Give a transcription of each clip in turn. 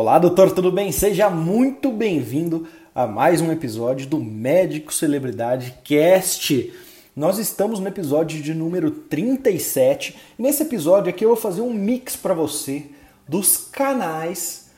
Olá, doutor, tudo bem? Seja muito bem-vindo a mais um episódio do Médico Celebridade Cast. Nós estamos no episódio de número 37. E nesse episódio aqui eu vou fazer um mix para você dos canais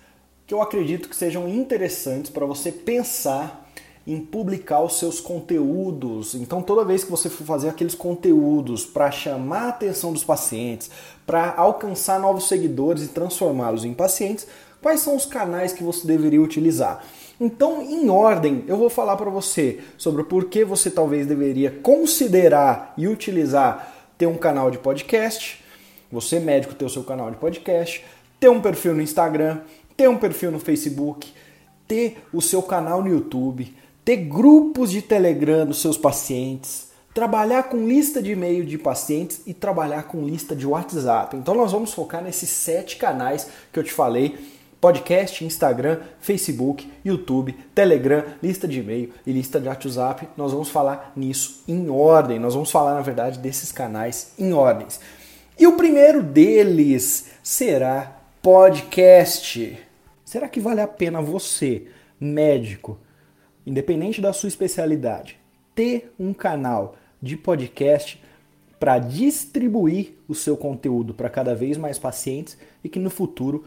que eu acredito que sejam interessantes para você pensar em publicar os seus conteúdos. Então, toda vez que você for fazer aqueles conteúdos para chamar a atenção dos pacientes, para alcançar novos seguidores e transformá-los em pacientes, quais são os canais que você deveria utilizar? Então, em ordem, eu vou falar para você sobre por que você talvez deveria considerar e utilizar ter um canal de podcast, você médico ter o seu canal de podcast, ter um perfil no Instagram, ter um perfil no Facebook, ter o seu canal no YouTube, ter grupos de Telegram dos seus pacientes, trabalhar com lista de e-mail de pacientes e trabalhar com lista de WhatsApp. Então nós vamos focar nesses sete canais que eu te falei: podcast, Instagram, Facebook, YouTube, Telegram, lista de e-mail e lista de WhatsApp. Nós vamos falar nisso em ordem. Nós vamos falar, na verdade, desses canais em ordens. E o primeiro deles será podcast. Será que vale a pena você, médico, independente da sua especialidade, ter um canal de podcast para distribuir o seu conteúdo para cada vez mais pacientes e que no futuro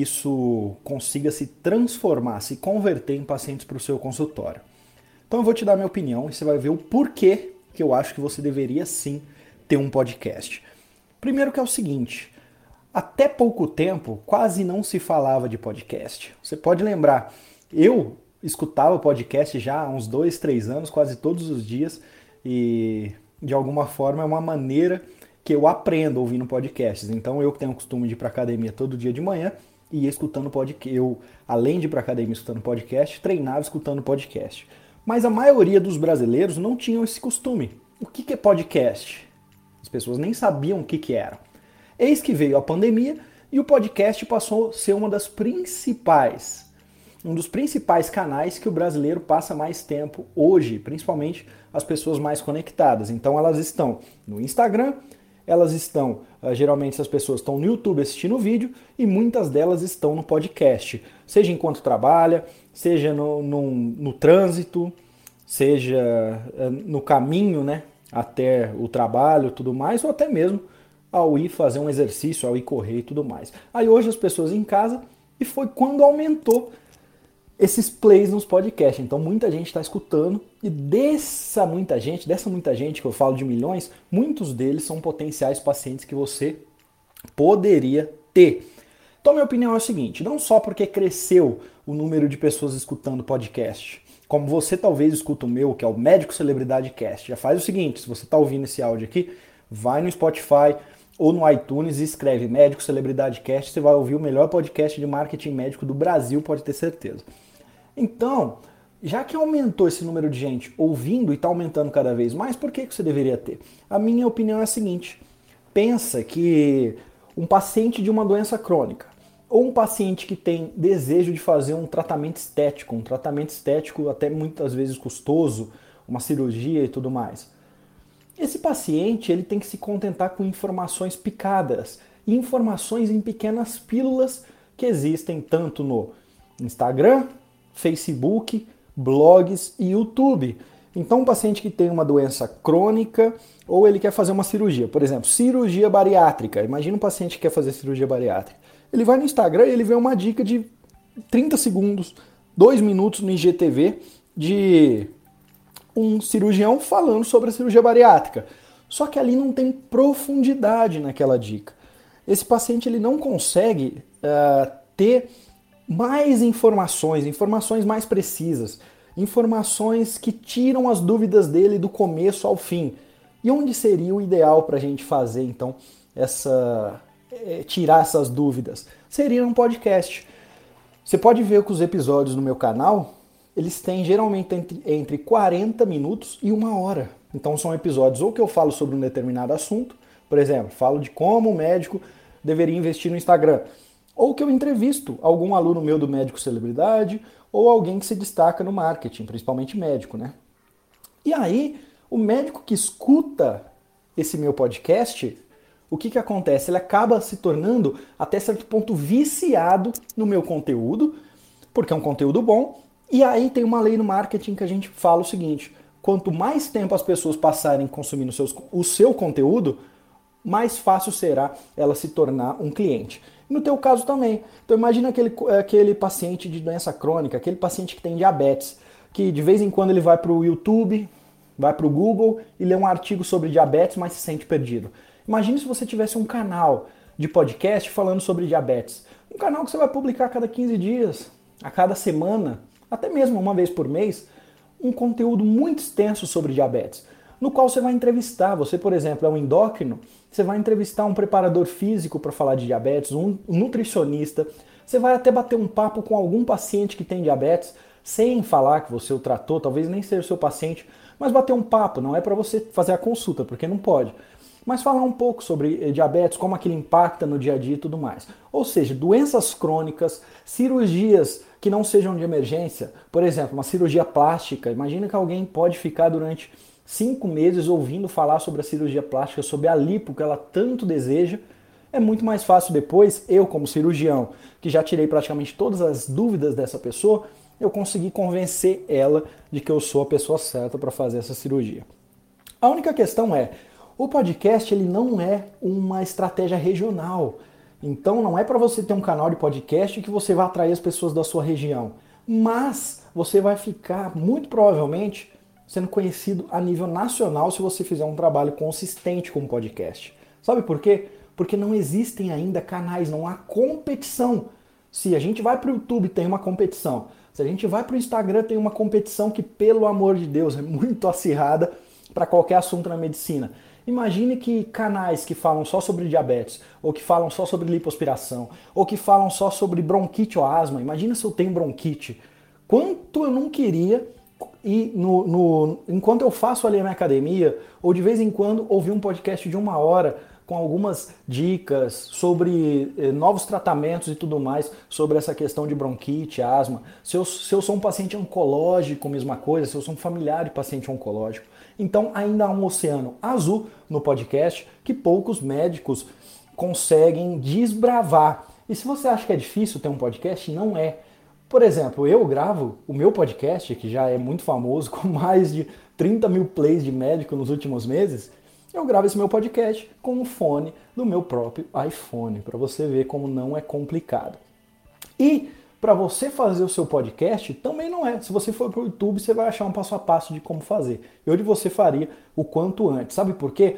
isso consiga se transformar, se converter em pacientes para o seu consultório. Então eu vou te dar minha opinião e você vai ver o porquê que eu acho que você deveria sim ter um podcast. Primeiro que é o seguinte, até pouco tempo quase não se falava de podcast. Você pode lembrar, eu escutava podcast já há uns dois, três anos, quase todos os dias, e de alguma forma é uma maneira que eu aprendo ouvindo podcasts. Então eu que tenho o costume de ir para academia todo dia de manhã e ia escutando podcast. Eu, além de ir para academia escutando podcast, treinava escutando podcast. Mas a maioria dos brasileiros não tinham esse costume. O que, que é podcast? As pessoas nem sabiam o que, que era. Eis que veio a pandemia e o podcast passou a ser uma das principais um dos principais canais que o brasileiro passa mais tempo hoje, principalmente as pessoas mais conectadas. Então elas estão no Instagram, elas estão, uh, geralmente as pessoas estão no YouTube assistindo o vídeo e muitas delas estão no podcast, seja enquanto trabalha, seja no, no, no trânsito, seja uh, no caminho né, até o trabalho tudo mais, ou até mesmo ao ir fazer um exercício, ao ir correr e tudo mais. Aí hoje as pessoas em casa e foi quando aumentou esses plays nos podcasts. Então muita gente está escutando e dessa muita gente, dessa muita gente que eu falo de milhões, muitos deles são potenciais pacientes que você poderia ter. Então minha opinião é o seguinte, não só porque cresceu o número de pessoas escutando podcast, como você talvez escuta o meu, que é o Médico Celebridade Cast. Já faz o seguinte, se você está ouvindo esse áudio aqui, vai no Spotify ou no iTunes e escreve Médico Celebridade Cast, você vai ouvir o melhor podcast de marketing médico do Brasil, pode ter certeza. Então, já que aumentou esse número de gente ouvindo e está aumentando cada vez mais, por que, que você deveria ter? A minha opinião é a seguinte: pensa que um paciente de uma doença crônica ou um paciente que tem desejo de fazer um tratamento estético, um tratamento estético até muitas vezes custoso, uma cirurgia e tudo mais. Esse paciente ele tem que se contentar com informações picadas, informações em pequenas pílulas que existem tanto no Instagram, Facebook, blogs e YouTube. Então, um paciente que tem uma doença crônica ou ele quer fazer uma cirurgia, por exemplo, cirurgia bariátrica. Imagina um paciente que quer fazer cirurgia bariátrica. Ele vai no Instagram e ele vê uma dica de 30 segundos, 2 minutos no IGTV de um cirurgião falando sobre a cirurgia bariátrica. Só que ali não tem profundidade naquela dica. Esse paciente ele não consegue uh, ter mais informações, informações mais precisas, informações que tiram as dúvidas dele do começo ao fim. E onde seria o ideal para a gente fazer então essa é, tirar essas dúvidas? Seria um podcast. Você pode ver que os episódios no meu canal eles têm geralmente entre, entre 40 minutos e uma hora. Então são episódios ou que eu falo sobre um determinado assunto, por exemplo, falo de como o médico deveria investir no Instagram ou que eu entrevisto algum aluno meu do médico celebridade ou alguém que se destaca no marketing, principalmente médico, né? E aí, o médico que escuta esse meu podcast, o que, que acontece? Ele acaba se tornando, até certo ponto, viciado no meu conteúdo, porque é um conteúdo bom. E aí tem uma lei no marketing que a gente fala o seguinte: quanto mais tempo as pessoas passarem consumindo seus, o seu conteúdo, mais fácil será ela se tornar um cliente. No teu caso também. Então imagina aquele, aquele paciente de doença crônica, aquele paciente que tem diabetes, que de vez em quando ele vai para o YouTube, vai para o Google e lê um artigo sobre diabetes, mas se sente perdido. Imagine se você tivesse um canal de podcast falando sobre diabetes. Um canal que você vai publicar a cada 15 dias, a cada semana, até mesmo uma vez por mês, um conteúdo muito extenso sobre diabetes, no qual você vai entrevistar. Você, por exemplo, é um endócrino, você vai entrevistar um preparador físico para falar de diabetes, um nutricionista, você vai até bater um papo com algum paciente que tem diabetes, sem falar que você o tratou, talvez nem seja o seu paciente, mas bater um papo, não é para você fazer a consulta, porque não pode. Mas falar um pouco sobre eh, diabetes, como aquilo impacta no dia a dia e tudo mais. Ou seja, doenças crônicas, cirurgias que não sejam de emergência, por exemplo, uma cirurgia plástica. Imagina que alguém pode ficar durante cinco meses ouvindo falar sobre a cirurgia plástica, sobre a lipo que ela tanto deseja. É muito mais fácil depois, eu como cirurgião, que já tirei praticamente todas as dúvidas dessa pessoa, eu consegui convencer ela de que eu sou a pessoa certa para fazer essa cirurgia. A única questão é, o podcast ele não é uma estratégia regional. Então não é para você ter um canal de podcast que você vai atrair as pessoas da sua região, mas você vai ficar muito provavelmente sendo conhecido a nível nacional se você fizer um trabalho consistente com o podcast. Sabe por quê? Porque não existem ainda canais, não há competição. Se a gente vai para o YouTube, tem uma competição. Se a gente vai para o Instagram, tem uma competição que, pelo amor de Deus, é muito acirrada para qualquer assunto na medicina. Imagine que canais que falam só sobre diabetes, ou que falam só sobre lipoaspiração, ou que falam só sobre bronquite ou asma. Imagina se eu tenho bronquite. Quanto eu não queria e no, no, enquanto eu faço ali a minha academia, ou de vez em quando ouvir um podcast de uma hora com algumas dicas sobre eh, novos tratamentos e tudo mais sobre essa questão de bronquite, asma. Se eu, se eu sou um paciente oncológico, mesma coisa, se eu sou um familiar de paciente oncológico. Então ainda há um oceano azul no podcast que poucos médicos conseguem desbravar. E se você acha que é difícil ter um podcast, não é. Por exemplo, eu gravo o meu podcast, que já é muito famoso, com mais de 30 mil plays de médico nos últimos meses, eu gravo esse meu podcast com o fone do meu próprio iPhone, para você ver como não é complicado. E para você fazer o seu podcast também não é. Se você for para o YouTube, você vai achar um passo a passo de como fazer. E hoje você faria o quanto antes. Sabe por quê?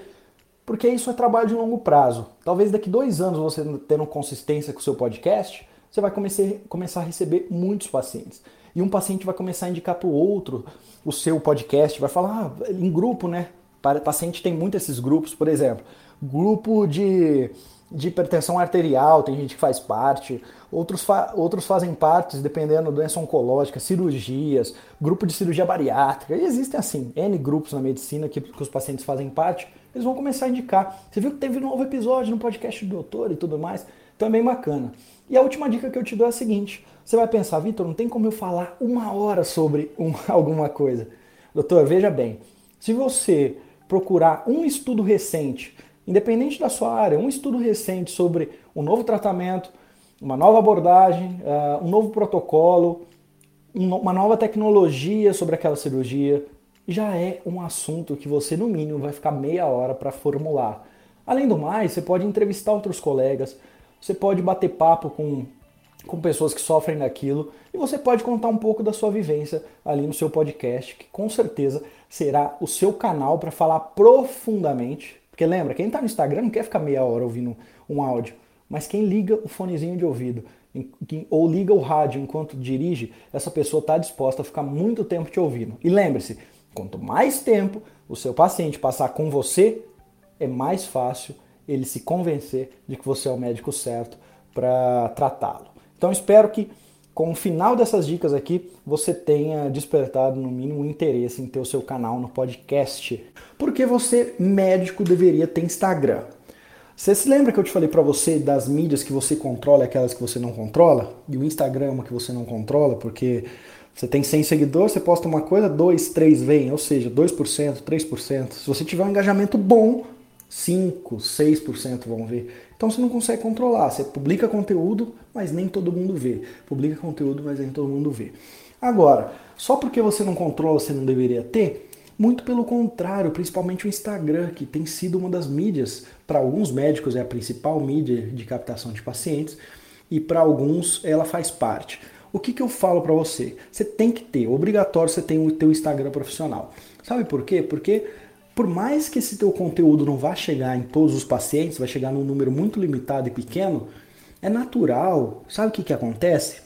Porque isso é trabalho de longo prazo. Talvez daqui dois anos você tendo consistência com o seu podcast, você vai começar, a receber muitos pacientes. E um paciente vai começar a indicar para o outro o seu podcast, vai falar ah, em grupo, né? Paciente tem muito esses grupos, por exemplo, grupo de, de hipertensão arterial, tem gente que faz parte, outros, fa outros fazem parte, dependendo da doença oncológica, cirurgias, grupo de cirurgia bariátrica, e existem assim, N grupos na medicina que, que os pacientes fazem parte, eles vão começar a indicar. Você viu que teve um novo episódio no podcast do doutor e tudo mais, também bacana. E a última dica que eu te dou é a seguinte, você vai pensar, Vitor, não tem como eu falar uma hora sobre um, alguma coisa. Doutor, veja bem, se você procurar um estudo recente, independente da sua área, um estudo recente sobre um novo tratamento, uma nova abordagem, uh, um novo protocolo, uma nova tecnologia sobre aquela cirurgia, já é um assunto que você, no mínimo, vai ficar meia hora para formular. Além do mais, você pode entrevistar outros colegas, você pode bater papo com, com pessoas que sofrem daquilo e você pode contar um pouco da sua vivência ali no seu podcast, que com certeza será o seu canal para falar profundamente. Porque lembra, quem está no Instagram não quer ficar meia hora ouvindo um áudio, mas quem liga o fonezinho de ouvido ou liga o rádio enquanto dirige, essa pessoa está disposta a ficar muito tempo te ouvindo. E lembre-se, quanto mais tempo o seu paciente passar com você, é mais fácil ele se convencer de que você é o médico certo para tratá-lo. Então espero que com o final dessas dicas aqui, você tenha despertado no mínimo interesse em ter o seu canal no podcast. Porque você, médico, deveria ter Instagram. Você se lembra que eu te falei para você das mídias que você controla e aquelas que você não controla? E o Instagram é uma que você não controla, porque você tem 100 seguidores, você posta uma coisa, 2, 3 vêm, ou seja, 2%, 3%. Se você tiver um engajamento bom, 5, 6% vão ver. Então você não consegue controlar. Você publica conteúdo, mas nem todo mundo vê. Publica conteúdo, mas nem todo mundo vê. Agora, só porque você não controla, você não deveria ter? Muito pelo contrário, principalmente o Instagram, que tem sido uma das mídias, para alguns médicos é a principal mídia de captação de pacientes, e para alguns ela faz parte. O que, que eu falo para você? Você tem que ter, obrigatório você tem o teu Instagram profissional. Sabe por quê? Porque por mais que esse teu conteúdo não vá chegar em todos os pacientes, vai chegar num número muito limitado e pequeno, é natural. Sabe o que, que acontece?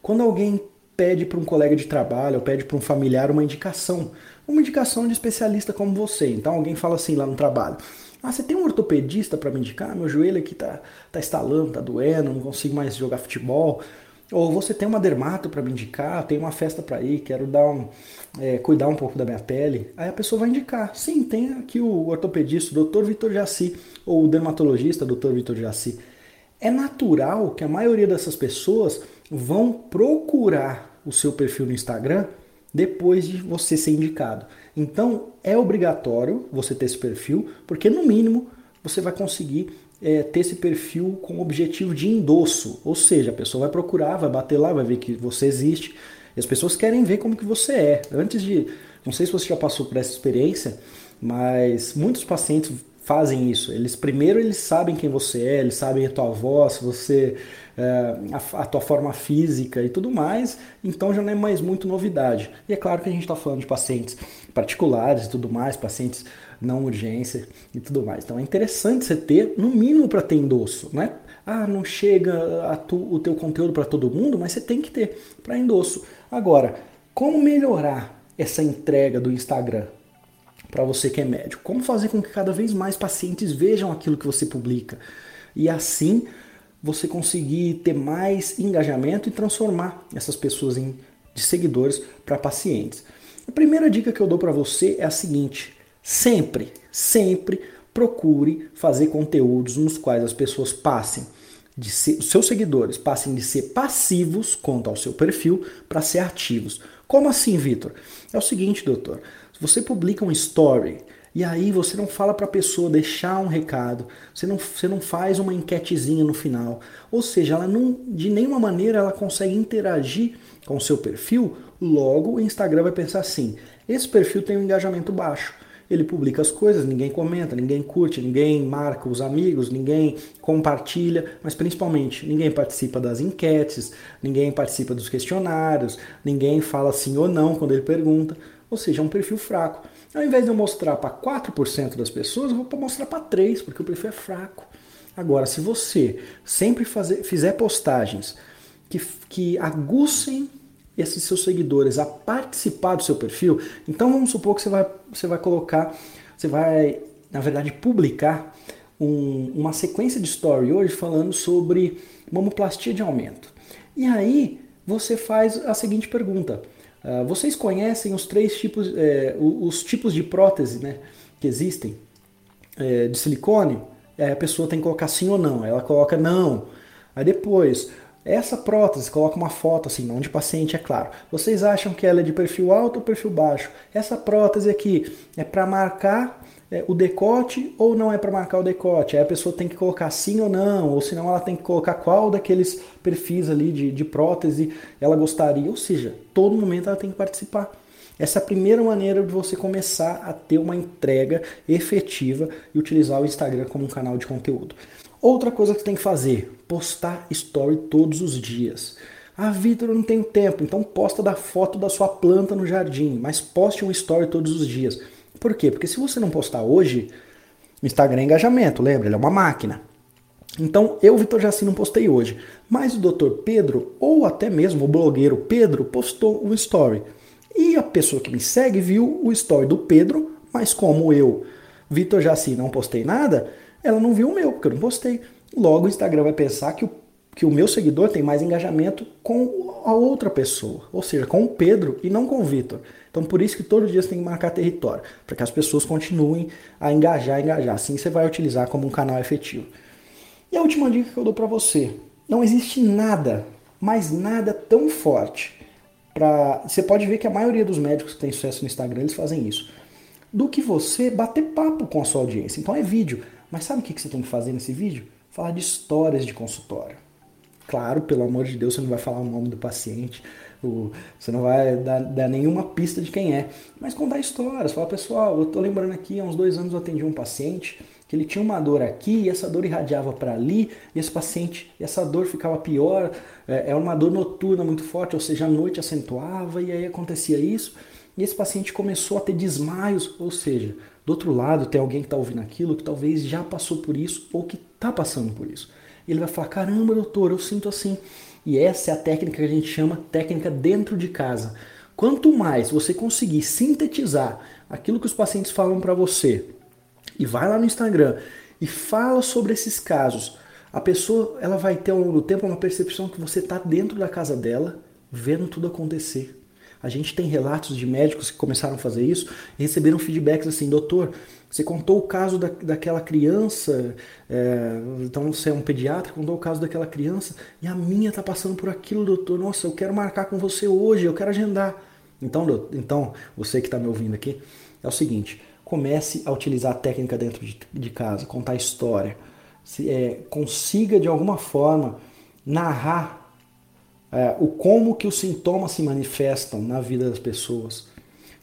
Quando alguém pede para um colega de trabalho ou pede para um familiar uma indicação, uma indicação de especialista como você. Então alguém fala assim lá no trabalho: Ah, você tem um ortopedista para me indicar? Meu joelho aqui tá, tá estalando, tá doendo, não consigo mais jogar futebol. Ou você tem uma dermato para me indicar, tem uma festa para ir, quero dar um, é, cuidar um pouco da minha pele. Aí a pessoa vai indicar. Sim, tem aqui o ortopedista, o Dr. Vitor Jaci, ou o dermatologista, Dr. Vitor Jaci. É natural que a maioria dessas pessoas vão procurar o seu perfil no Instagram depois de você ser indicado. Então é obrigatório você ter esse perfil, porque no mínimo você vai conseguir é, ter esse perfil com objetivo de endosso, ou seja, a pessoa vai procurar, vai bater lá, vai ver que você existe. E as pessoas querem ver como que você é. Antes de, não sei se você já passou por essa experiência, mas muitos pacientes fazem isso. Eles primeiro eles sabem quem você é, eles sabem a tua voz, você é, a, a, tua forma física e tudo mais. Então já não é mais muito novidade. E é claro que a gente está falando de pacientes particulares e tudo mais, pacientes não urgência e tudo mais. Então é interessante você ter, no mínimo, para ter endosso, né? Ah, não chega tu, o teu conteúdo para todo mundo, mas você tem que ter para endosso. Agora, como melhorar essa entrega do Instagram para você que é médico? Como fazer com que cada vez mais pacientes vejam aquilo que você publica? E assim você conseguir ter mais engajamento e transformar essas pessoas em, de seguidores para pacientes. A primeira dica que eu dou para você é a seguinte: Sempre, sempre procure fazer conteúdos nos quais as pessoas passem de ser, os seus seguidores passem de ser passivos quanto ao seu perfil para ser ativos. Como assim, Vitor? É o seguinte, doutor. Se você publica um story e aí você não fala para a pessoa deixar um recado, você não, você não faz uma enquetezinha no final, ou seja, ela não, de nenhuma maneira ela consegue interagir com o seu perfil, logo o Instagram vai pensar assim: esse perfil tem um engajamento baixo ele publica as coisas, ninguém comenta, ninguém curte, ninguém marca os amigos, ninguém compartilha, mas principalmente ninguém participa das enquetes, ninguém participa dos questionários, ninguém fala sim ou não quando ele pergunta. Ou seja, é um perfil fraco. Ao invés de eu mostrar para 4% das pessoas, eu vou mostrar para 3%, porque o perfil é fraco. Agora, se você sempre fazer, fizer postagens que, que aguçem esses seus seguidores a participar do seu perfil, então vamos supor que você vai, você vai colocar, você vai, na verdade, publicar um, uma sequência de story hoje falando sobre mamoplastia de aumento. E aí você faz a seguinte pergunta: uh, vocês conhecem os três tipos, é, os tipos de prótese né, que existem é, de silicone? Aí a pessoa tem que colocar sim ou não. Ela coloca não. Aí depois, essa prótese, coloca uma foto assim, não de paciente, é claro. Vocês acham que ela é de perfil alto ou perfil baixo? Essa prótese aqui é para marcar é, o decote ou não é para marcar o decote? Aí a pessoa tem que colocar sim ou não, ou senão ela tem que colocar qual daqueles perfis ali de, de prótese ela gostaria. Ou seja, todo momento ela tem que participar. Essa é a primeira maneira de você começar a ter uma entrega efetiva e utilizar o Instagram como um canal de conteúdo. Outra coisa que você tem que fazer, postar story todos os dias. Ah, Vitor, eu não tenho tempo, então posta da foto da sua planta no jardim, mas poste um story todos os dias. Por quê? Porque se você não postar hoje, o Instagram é engajamento, lembra? Ele é uma máquina. Então, eu, Vitor Jaci, não postei hoje, mas o Dr. Pedro, ou até mesmo o blogueiro Pedro, postou um story. E a pessoa que me segue viu o story do Pedro, mas como eu, Vitor Jaci, não postei nada, ela não viu o meu, porque eu não postei. Logo o Instagram vai pensar que o, que o meu seguidor tem mais engajamento com a outra pessoa, ou seja, com o Pedro e não com o Vitor. Então por isso que todos os dias tem que marcar território, para que as pessoas continuem a engajar, engajar. Assim você vai utilizar como um canal efetivo. E a última dica que eu dou para você: não existe nada, mas nada tão forte para. Você pode ver que a maioria dos médicos que tem sucesso no Instagram eles fazem isso do que você bater papo com a sua audiência. Então é vídeo. Mas sabe o que você tem que fazer nesse vídeo? Falar de histórias de consultório. Claro, pelo amor de Deus, você não vai falar o nome do paciente, você não vai dar, dar, nenhuma pista de quem é, mas contar histórias. Falar, pessoal, eu tô lembrando aqui, há uns dois anos eu atendi um paciente que ele tinha uma dor aqui e essa dor irradiava para ali e esse paciente, e essa dor ficava pior, é, uma dor noturna muito forte, ou seja, a noite acentuava e aí acontecia isso. E esse paciente começou a ter desmaios, ou seja, do outro lado tem alguém que está ouvindo aquilo que talvez já passou por isso ou que está passando por isso. E ele vai falar: caramba, doutor, eu sinto assim. E essa é a técnica que a gente chama técnica dentro de casa. Quanto mais você conseguir sintetizar aquilo que os pacientes falam para você, e vai lá no Instagram e fala sobre esses casos, a pessoa ela vai ter ao longo do tempo uma percepção que você está dentro da casa dela, vendo tudo acontecer. A gente tem relatos de médicos que começaram a fazer isso e receberam feedbacks assim, doutor, você contou o caso da, daquela criança, é, então você é um pediatra, contou o caso daquela criança e a minha está passando por aquilo, doutor. Nossa, eu quero marcar com você hoje, eu quero agendar. Então, doutor, então você que está me ouvindo aqui, é o seguinte: comece a utilizar a técnica dentro de, de casa, contar história, se, é, consiga de alguma forma narrar é, o como que os sintomas se manifestam na vida das pessoas,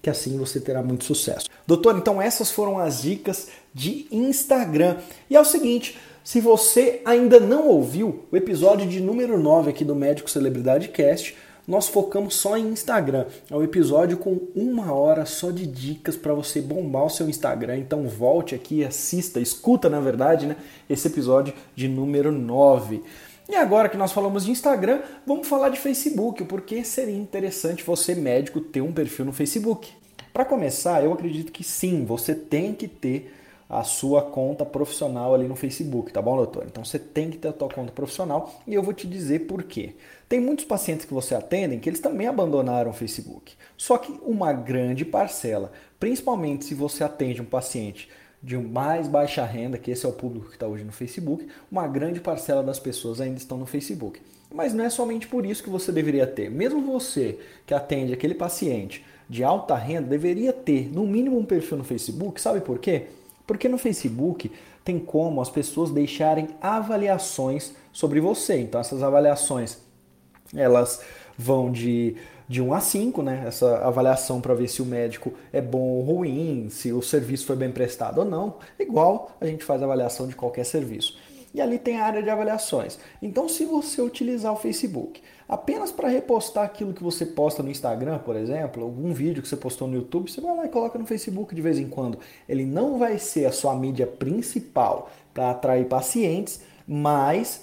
que assim você terá muito sucesso. Doutor, então essas foram as dicas de Instagram. E é o seguinte, se você ainda não ouviu o episódio de número 9 aqui do Médico Celebridade Cast, nós focamos só em Instagram. É um episódio com uma hora só de dicas para você bombar o seu Instagram. Então volte aqui, assista, escuta na verdade, né? Esse episódio de número 9. E agora que nós falamos de Instagram, vamos falar de Facebook, porque seria interessante você, médico, ter um perfil no Facebook. Para começar, eu acredito que sim, você tem que ter a sua conta profissional ali no Facebook, tá bom, doutor? Então você tem que ter a tua conta profissional e eu vou te dizer por quê. Tem muitos pacientes que você atende que eles também abandonaram o Facebook. Só que uma grande parcela, principalmente se você atende um paciente de mais baixa renda, que esse é o público que está hoje no Facebook, uma grande parcela das pessoas ainda estão no Facebook. Mas não é somente por isso que você deveria ter. Mesmo você que atende aquele paciente de alta renda, deveria ter no mínimo um perfil no Facebook. Sabe por quê? Porque no Facebook tem como as pessoas deixarem avaliações sobre você. Então essas avaliações elas vão de de 1 a 5, né? Essa avaliação para ver se o médico é bom ou ruim, se o serviço foi bem prestado ou não. Igual a gente faz a avaliação de qualquer serviço. E ali tem a área de avaliações. Então, se você utilizar o Facebook apenas para repostar aquilo que você posta no Instagram, por exemplo, algum vídeo que você postou no YouTube, você vai lá e coloca no Facebook de vez em quando. Ele não vai ser a sua mídia principal para atrair pacientes, mas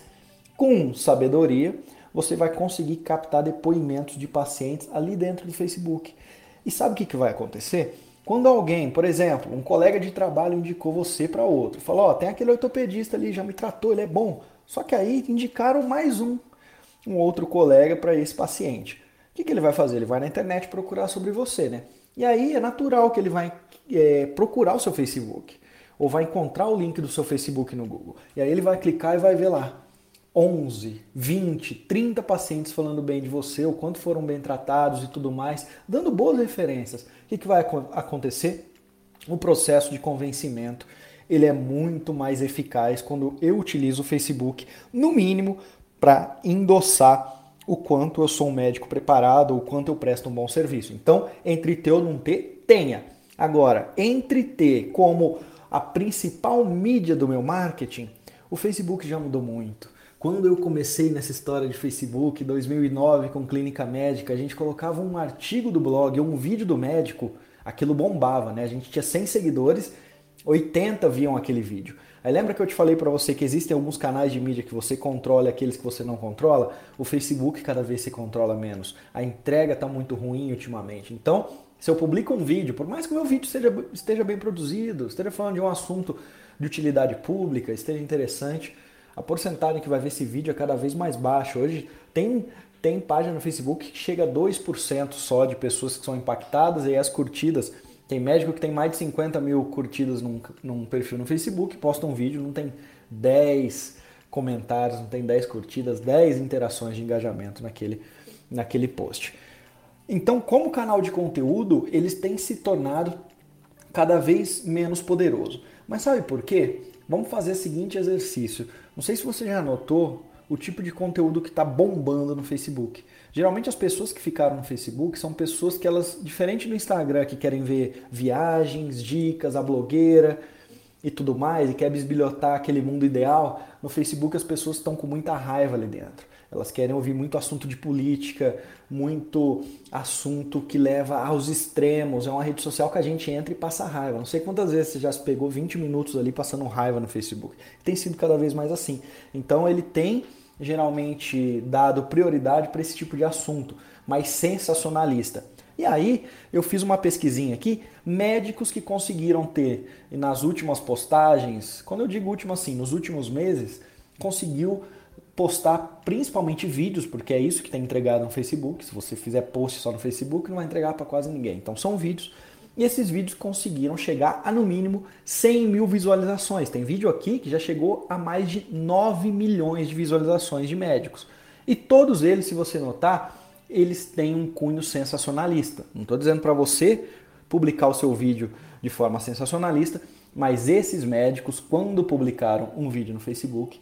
com sabedoria você vai conseguir captar depoimentos de pacientes ali dentro do Facebook. E sabe o que, que vai acontecer? Quando alguém, por exemplo, um colega de trabalho indicou você para outro, falou: Ó, oh, tem aquele ortopedista ali, já me tratou, ele é bom. Só que aí indicaram mais um, um outro colega para esse paciente. O que, que ele vai fazer? Ele vai na internet procurar sobre você, né? E aí é natural que ele vai é, procurar o seu Facebook ou vai encontrar o link do seu Facebook no Google. E aí ele vai clicar e vai ver lá 11, 20, 30 pacientes falando bem de você, o quanto foram bem tratados e tudo mais, dando boas referências. O que, que vai acontecer? O processo de convencimento ele é muito mais eficaz quando eu utilizo o Facebook, no mínimo, para endossar o quanto eu sou um médico preparado, o quanto eu presto um bom serviço. Então, entre ter ou não ter, tenha. Agora, entre ter como a principal mídia do meu marketing, o Facebook já mudou muito. Quando eu comecei nessa história de Facebook, 2009, com clínica médica, a gente colocava um artigo do blog ou um vídeo do médico, aquilo bombava, né? A gente tinha 100 seguidores, 80 viam aquele vídeo. Aí lembra que eu te falei para você que existem alguns canais de mídia que você controla e aqueles que você não controla? O Facebook cada vez se controla menos. A entrega está muito ruim ultimamente. Então, se eu publico um vídeo, por mais que o meu vídeo esteja, esteja bem produzido, esteja falando de um assunto de utilidade pública, esteja interessante, a porcentagem que vai ver esse vídeo é cada vez mais baixa. Hoje tem, tem página no Facebook que chega a 2% só de pessoas que são impactadas e as curtidas. Tem médico que tem mais de 50 mil curtidas num, num perfil no Facebook, posta um vídeo, não tem 10 comentários, não tem 10 curtidas, 10 interações de engajamento naquele, naquele post. Então, como canal de conteúdo, eles têm se tornado cada vez menos poderoso. Mas sabe por quê? Vamos fazer o seguinte exercício. Não sei se você já notou o tipo de conteúdo que está bombando no Facebook. Geralmente as pessoas que ficaram no Facebook são pessoas que elas, diferente do Instagram, que querem ver viagens, dicas, a blogueira e tudo mais, e quer bisbilhotar aquele mundo ideal, no Facebook as pessoas estão com muita raiva ali dentro. Elas querem ouvir muito assunto de política, muito assunto que leva aos extremos. É uma rede social que a gente entra e passa raiva. Não sei quantas vezes você já se pegou 20 minutos ali passando raiva no Facebook. Tem sido cada vez mais assim. Então ele tem geralmente dado prioridade para esse tipo de assunto, mais sensacionalista. E aí eu fiz uma pesquisinha aqui, médicos que conseguiram ter nas últimas postagens, quando eu digo último assim, nos últimos meses, conseguiu postar principalmente vídeos, porque é isso que está entregado no Facebook. Se você fizer post só no Facebook, não vai entregar para quase ninguém. Então são vídeos e esses vídeos conseguiram chegar a no mínimo 100 mil visualizações. Tem vídeo aqui que já chegou a mais de 9 milhões de visualizações de médicos. E todos eles, se você notar, eles têm um cunho sensacionalista. Não estou dizendo para você publicar o seu vídeo de forma sensacionalista, mas esses médicos, quando publicaram um vídeo no Facebook,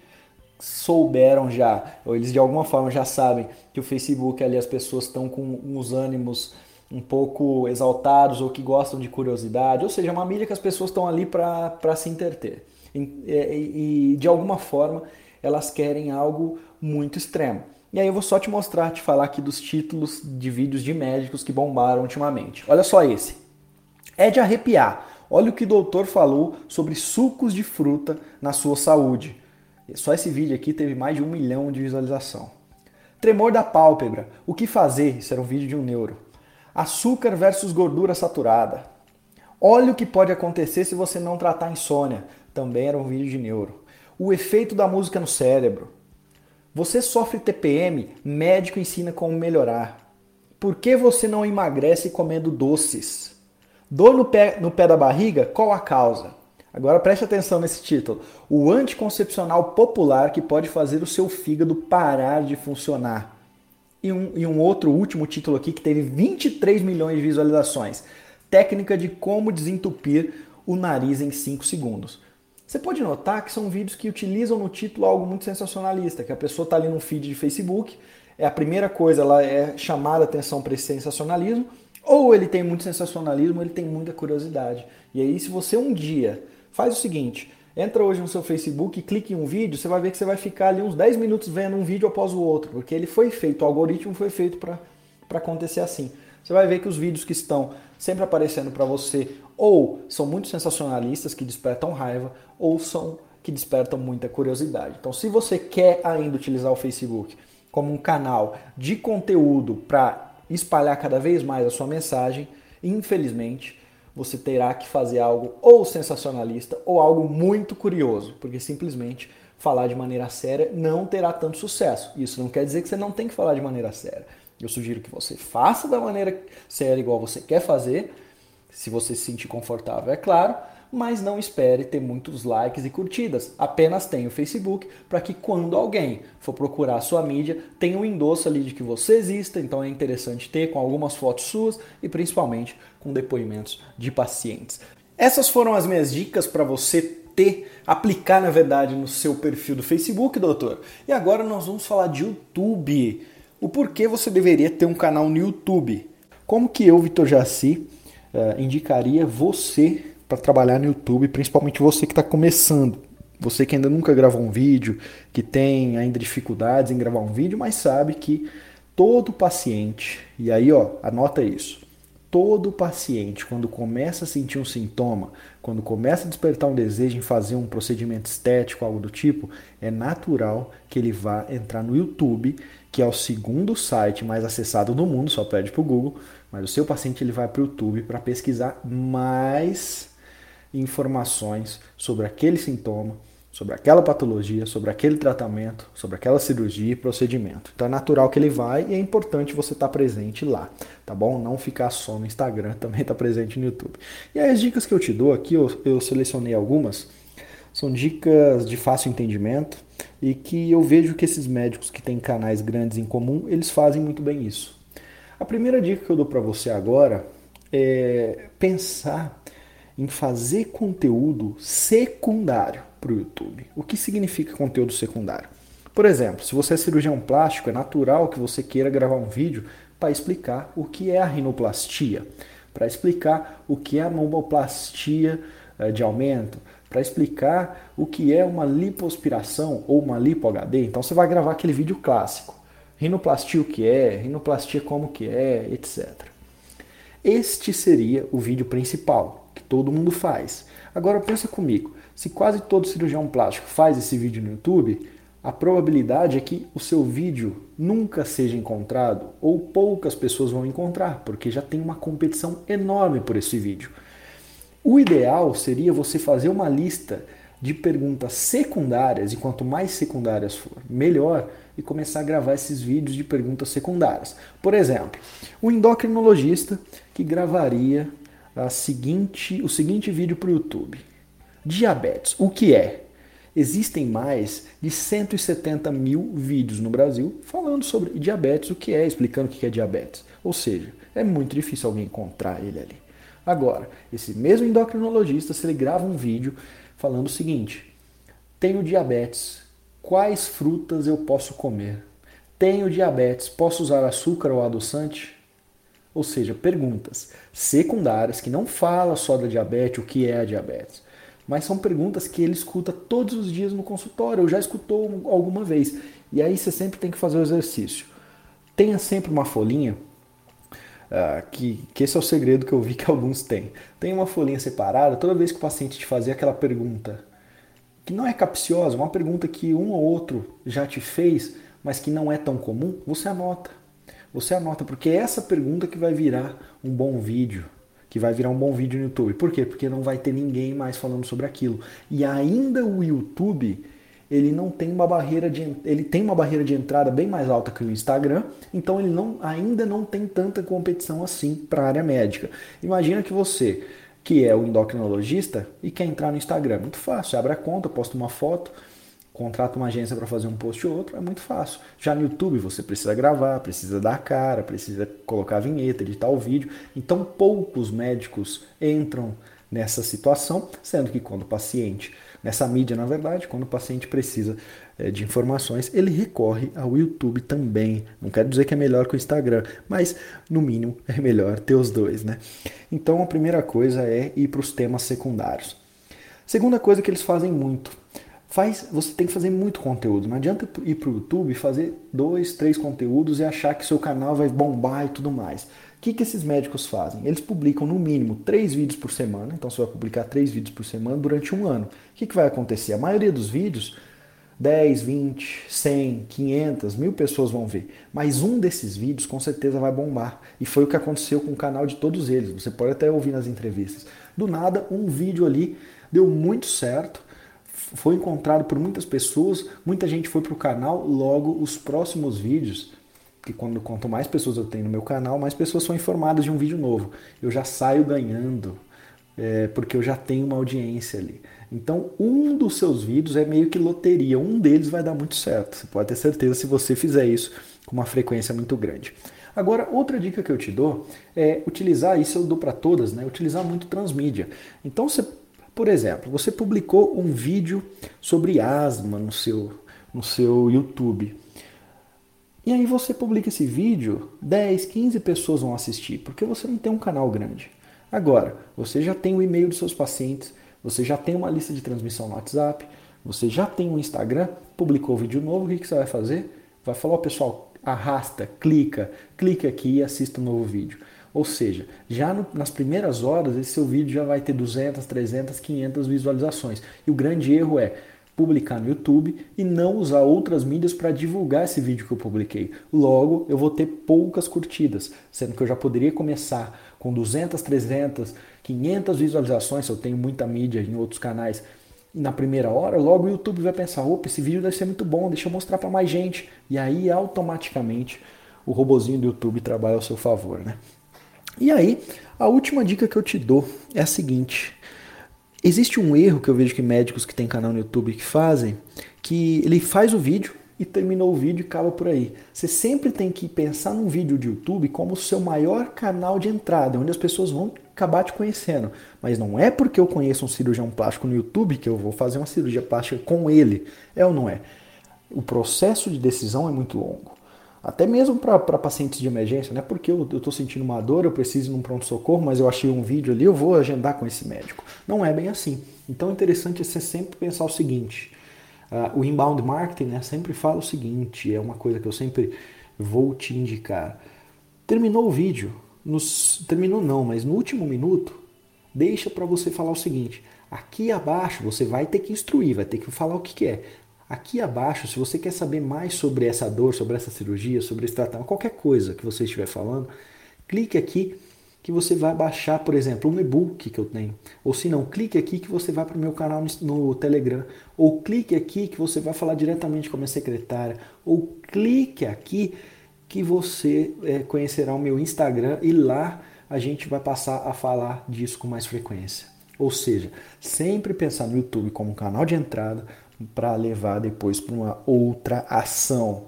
souberam já, ou eles de alguma forma já sabem que o Facebook ali as pessoas estão com uns ânimos um pouco exaltados ou que gostam de curiosidade, ou seja, é uma mídia que as pessoas estão ali para se interter. E, e, e, de alguma forma elas querem algo muito extremo. E aí eu vou só te mostrar, te falar aqui dos títulos de vídeos de médicos que bombaram ultimamente. Olha só esse. É de arrepiar. Olha o que o doutor falou sobre sucos de fruta na sua saúde. Só esse vídeo aqui teve mais de um milhão de visualização. Tremor da pálpebra. O que fazer? Isso era um vídeo de um neuro. Açúcar versus gordura saturada. Olha o que pode acontecer se você não tratar insônia. Também era um vídeo de neuro. O efeito da música no cérebro. Você sofre TPM, médico ensina como melhorar. Por que você não emagrece comendo doces? Dor no pé, no pé da barriga? Qual a causa? Agora preste atenção nesse título. O anticoncepcional popular que pode fazer o seu fígado parar de funcionar e um, e um outro último título aqui que teve 23 milhões de visualizações. Técnica de como desentupir o nariz em 5 segundos. Você pode notar que são vídeos que utilizam no título algo muito sensacionalista, que a pessoa está ali no feed de Facebook, é a primeira coisa, ela é chamar a atenção para esse sensacionalismo, ou ele tem muito sensacionalismo, ou ele tem muita curiosidade. E aí, se você um dia faz o seguinte, Entra hoje no seu Facebook clique em um vídeo, você vai ver que você vai ficar ali uns 10 minutos vendo um vídeo após o outro, porque ele foi feito, o algoritmo foi feito para acontecer assim. Você vai ver que os vídeos que estão sempre aparecendo para você ou são muito sensacionalistas, que despertam raiva, ou são que despertam muita curiosidade. Então, se você quer ainda utilizar o Facebook como um canal de conteúdo para espalhar cada vez mais a sua mensagem, infelizmente, você terá que fazer algo ou sensacionalista ou algo muito curioso, porque simplesmente falar de maneira séria não terá tanto sucesso. Isso não quer dizer que você não tem que falar de maneira séria. Eu sugiro que você faça da maneira séria igual você quer fazer, se você se sentir confortável, é claro, mas não espere ter muitos likes e curtidas. Apenas tenha o Facebook para que quando alguém for procurar a sua mídia, tenha um endosso ali de que você exista, então é interessante ter com algumas fotos suas e principalmente com depoimentos de pacientes. Essas foram as minhas dicas para você ter, aplicar na verdade no seu perfil do Facebook, doutor. E agora nós vamos falar de YouTube. O porquê você deveria ter um canal no YouTube. Como que eu, Vitor Jaci, uh, indicaria você para trabalhar no YouTube, principalmente você que está começando. Você que ainda nunca gravou um vídeo, que tem ainda dificuldades em gravar um vídeo, mas sabe que todo paciente, e aí ó, anota isso. Todo paciente, quando começa a sentir um sintoma, quando começa a despertar um desejo em fazer um procedimento estético, algo do tipo, é natural que ele vá entrar no YouTube, que é o segundo site mais acessado do mundo, só pede para o Google, mas o seu paciente ele vai para o YouTube para pesquisar mais informações sobre aquele sintoma, sobre aquela patologia, sobre aquele tratamento, sobre aquela cirurgia e procedimento. Então é natural que ele vai e é importante você estar presente lá, tá bom? Não ficar só no Instagram, também estar presente no YouTube. E aí as dicas que eu te dou aqui, eu, eu selecionei algumas, são dicas de fácil entendimento e que eu vejo que esses médicos que têm canais grandes em comum, eles fazem muito bem isso. A primeira dica que eu dou para você agora é pensar em fazer conteúdo secundário para o YouTube. O que significa conteúdo secundário? Por exemplo, se você é cirurgião plástico, é natural que você queira gravar um vídeo para explicar o que é a rinoplastia, para explicar o que é a mamoplastia eh, de aumento, para explicar o que é uma lipoaspiração ou uma lipo HD. Então você vai gravar aquele vídeo clássico. Rinoplastia o que é, rinoplastia como que é, etc. Este seria o vídeo principal, todo mundo faz. Agora pensa comigo, se quase todo cirurgião plástico faz esse vídeo no YouTube, a probabilidade é que o seu vídeo nunca seja encontrado ou poucas pessoas vão encontrar, porque já tem uma competição enorme por esse vídeo. O ideal seria você fazer uma lista de perguntas secundárias, e quanto mais secundárias for, melhor, e começar a gravar esses vídeos de perguntas secundárias. Por exemplo, um endocrinologista que gravaria a seguinte, o seguinte vídeo para o YouTube. Diabetes, o que é? Existem mais de 170 mil vídeos no Brasil falando sobre diabetes, o que é, explicando o que é diabetes. Ou seja, é muito difícil alguém encontrar ele ali. Agora, esse mesmo endocrinologista, se ele grava um vídeo falando o seguinte: tenho diabetes, quais frutas eu posso comer? Tenho diabetes, posso usar açúcar ou adoçante? Ou seja, perguntas secundárias que não fala só da diabetes, o que é a diabetes, mas são perguntas que ele escuta todos os dias no consultório, ou já escutou alguma vez. E aí você sempre tem que fazer o exercício. Tenha sempre uma folhinha, uh, que, que esse é o segredo que eu vi que alguns têm. Tem uma folhinha separada, toda vez que o paciente te fazer aquela pergunta, que não é capciosa, uma pergunta que um ou outro já te fez, mas que não é tão comum, você anota. Você anota, porque é essa pergunta que vai virar um bom vídeo, que vai virar um bom vídeo no YouTube. Por quê? Porque não vai ter ninguém mais falando sobre aquilo. E ainda o YouTube, ele não tem uma barreira de ele tem uma barreira de entrada bem mais alta que o Instagram, então ele não, ainda não tem tanta competição assim para a área médica. Imagina que você, que é o endocrinologista e quer entrar no Instagram, muito fácil, abre a conta, posta uma foto, contrata uma agência para fazer um post ou outro, é muito fácil. Já no YouTube você precisa gravar, precisa dar cara, precisa colocar vinheta, editar o vídeo. Então poucos médicos entram nessa situação, sendo que quando o paciente, nessa mídia na verdade, quando o paciente precisa é, de informações, ele recorre ao YouTube também. Não quero dizer que é melhor que o Instagram, mas no mínimo é melhor ter os dois, né? Então a primeira coisa é ir para os temas secundários. Segunda coisa que eles fazem muito, faz, você tem que fazer muito conteúdo. Não adianta ir para o YouTube fazer dois, três conteúdos e achar que seu canal vai bombar e tudo mais. O que, que esses médicos fazem? Eles publicam no mínimo três vídeos por semana, então você vai publicar três vídeos por semana durante um ano. O que, que vai acontecer? A maioria dos vídeos, 10, 20, 100, 500, mil pessoas vão ver. Mas um desses vídeos com certeza vai bombar. E foi o que aconteceu com o canal de todos eles. Você pode até ouvir nas entrevistas. Do nada, um vídeo ali deu muito certo foi encontrado por muitas pessoas, muita gente foi para o canal, logo os próximos vídeos, que quando quanto mais pessoas eu tenho no meu canal, mais pessoas são informadas de um vídeo novo. Eu já saio ganhando, é, porque eu já tenho uma audiência ali. Então, um dos seus vídeos é meio que loteria, um deles vai dar muito certo. Você pode ter certeza se você fizer isso com uma frequência muito grande. Agora, outra dica que eu te dou é utilizar, isso eu dou para todas, né? Utilizar muito transmídia. Então, você por exemplo, você publicou um vídeo sobre asma no seu, no seu YouTube. E aí você publica esse vídeo, 10, 15 pessoas vão assistir, porque você não tem um canal grande. Agora, você já tem o e-mail dos seus pacientes, você já tem uma lista de transmissão no WhatsApp, você já tem um Instagram, publicou um vídeo novo, o que, que você vai fazer? Vai falar, ó, pessoal, arrasta, clica, clica aqui e assista um novo vídeo. Ou seja, já no, nas primeiras horas esse seu vídeo já vai ter 200, 300, 500 visualizações. E o grande erro é publicar no YouTube e não usar outras mídias para divulgar esse vídeo que eu publiquei. Logo, eu vou ter poucas curtidas, sendo que eu já poderia começar com 200, 300, 500 visualizações, se eu tenho muita mídia em outros canais. E na primeira hora, logo o YouTube vai pensar: opa, esse vídeo deve ser muito bom, deixa eu mostrar para mais gente. E aí, automaticamente, o robozinho do YouTube trabalha ao seu favor, né? E aí, a última dica que eu te dou é a seguinte: existe um erro que eu vejo que médicos que têm canal no YouTube que fazem, que ele faz o vídeo, e terminou o vídeo e acaba por aí. Você sempre tem que pensar num vídeo de YouTube como o seu maior canal de entrada, onde as pessoas vão acabar te conhecendo. Mas não é porque eu conheço um cirurgião plástico no YouTube que eu vou fazer uma cirurgia plástica com ele. É ou não é? O processo de decisão é muito longo. Até mesmo para pacientes de emergência, não é porque eu estou sentindo uma dor, eu preciso ir num pronto-socorro, mas eu achei um vídeo ali, eu vou agendar com esse médico. Não é bem assim. Então, é interessante você sempre pensar o seguinte: uh, o inbound marketing né, sempre fala o seguinte, é uma coisa que eu sempre vou te indicar. Terminou o vídeo, nos, terminou não, mas no último minuto, deixa para você falar o seguinte: aqui abaixo você vai ter que instruir, vai ter que falar o que, que é. Aqui abaixo, se você quer saber mais sobre essa dor, sobre essa cirurgia, sobre esse tratamento, qualquer coisa que você estiver falando, clique aqui que você vai baixar, por exemplo, um e-book que eu tenho. Ou se não, clique aqui que você vai para o meu canal no Telegram. Ou clique aqui que você vai falar diretamente com a minha secretária. Ou clique aqui que você é, conhecerá o meu Instagram e lá a gente vai passar a falar disso com mais frequência. Ou seja, sempre pensar no YouTube como um canal de entrada para levar depois para uma outra ação.